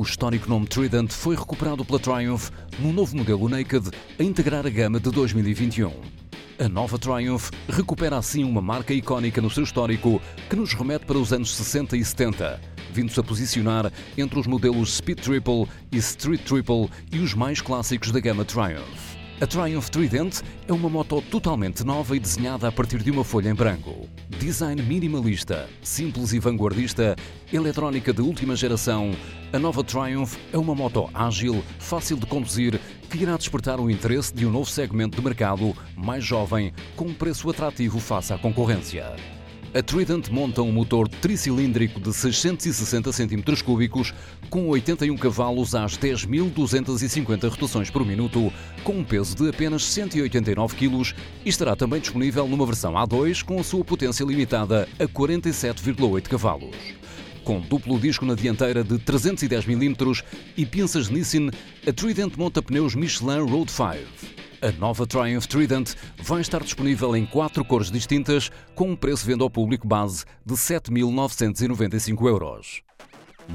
O histórico nome Trident foi recuperado pela Triumph no novo modelo Naked a integrar a gama de 2021. A nova Triumph recupera assim uma marca icónica no seu histórico que nos remete para os anos 60 e 70, vindo-se a posicionar entre os modelos Speed Triple e Street Triple e os mais clássicos da gama Triumph. A Triumph Trident é uma moto totalmente nova e desenhada a partir de uma folha em branco. Design minimalista, simples e vanguardista, eletrónica de última geração, a nova Triumph é uma moto ágil, fácil de conduzir, que irá despertar o interesse de um novo segmento de mercado mais jovem, com um preço atrativo face à concorrência. A Trident monta um motor tricilíndrico de 660 cm3 com 81 cavalos às 10.250 rotações por minuto, com um peso de apenas 189 kg e estará também disponível numa versão A2 com a sua potência limitada a 47,8 cavalos. Com duplo disco na dianteira de 310 mm e pinças Nissin, a Trident monta pneus Michelin Road 5. A nova Triumph Trident vai estar disponível em quatro cores distintas, com um preço venda ao público base de 7.995 euros.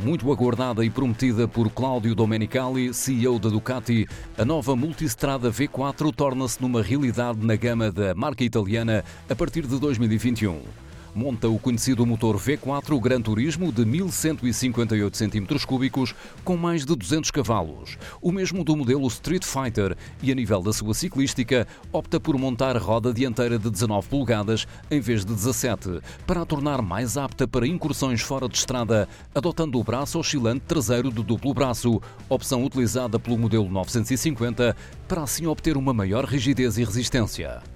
Muito aguardada e prometida por Claudio Domenicali, CEO da Ducati, a nova Multistrada V4 torna-se numa realidade na gama da marca italiana a partir de 2021 monta o conhecido motor V4 Gran Turismo de 1158 cm3 com mais de 200 cavalos, o mesmo do modelo Street Fighter, e a nível da sua ciclística opta por montar roda dianteira de 19 polegadas em vez de 17, para a tornar mais apta para incursões fora de estrada, adotando o braço oscilante traseiro de duplo braço, opção utilizada pelo modelo 950, para assim obter uma maior rigidez e resistência.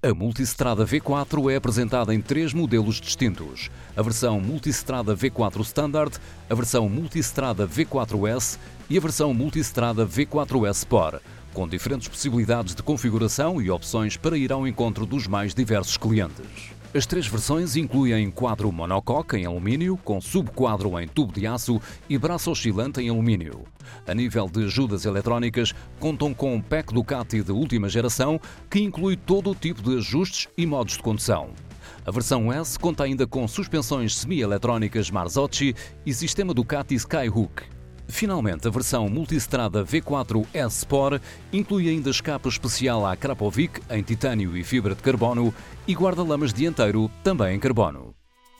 A Multistrada V4 é apresentada em três modelos distintos: a versão Multistrada V4 Standard, a versão Multistrada V4S e a versão Multistrada V4S Sport, com diferentes possibilidades de configuração e opções para ir ao encontro dos mais diversos clientes. As três versões incluem quadro monocoque em alumínio, com subquadro em tubo de aço e braço oscilante em alumínio. A nível de ajudas eletrónicas, contam com um pack Ducati de última geração que inclui todo o tipo de ajustes e modos de condução. A versão S conta ainda com suspensões semi-eletrónicas Marzocchi e sistema Ducati Skyhook. Finalmente, a versão multistrada V4 S Sport inclui ainda escape especial à Krapovic em titânio e fibra de carbono e guarda-lamas dianteiro também em carbono.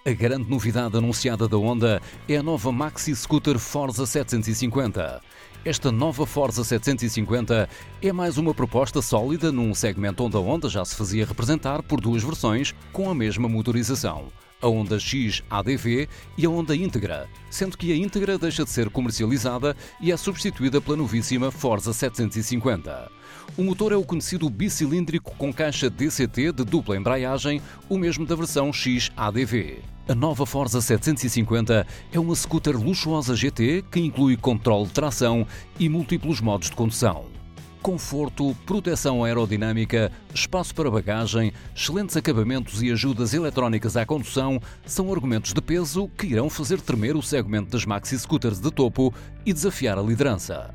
A grande novidade anunciada da Honda é a nova Maxi Scooter Forza 750. Esta nova Forza 750 é mais uma proposta sólida num segmento onde a Honda já se fazia representar por duas versões com a mesma motorização a Honda X ADV e a Honda Integra, sendo que a Integra deixa de ser comercializada e é substituída pela novíssima Forza 750. O motor é o conhecido bicilíndrico com caixa DCT de dupla embreagem, o mesmo da versão X ADV. A nova Forza 750 é uma scooter luxuosa GT que inclui controle de tração e múltiplos modos de condução conforto, proteção aerodinâmica, espaço para bagagem, excelentes acabamentos e ajudas eletrónicas à condução são argumentos de peso que irão fazer tremer o segmento das maxi scooters de topo e desafiar a liderança.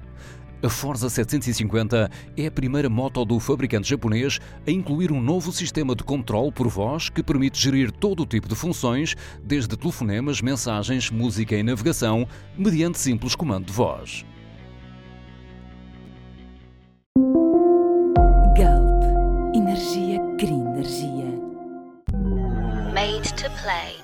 A Forza 750 é a primeira moto do fabricante japonês a incluir um novo sistema de controle por voz que permite gerir todo o tipo de funções, desde telefonemas, mensagens, música e navegação, mediante simples comando de voz. Made to play.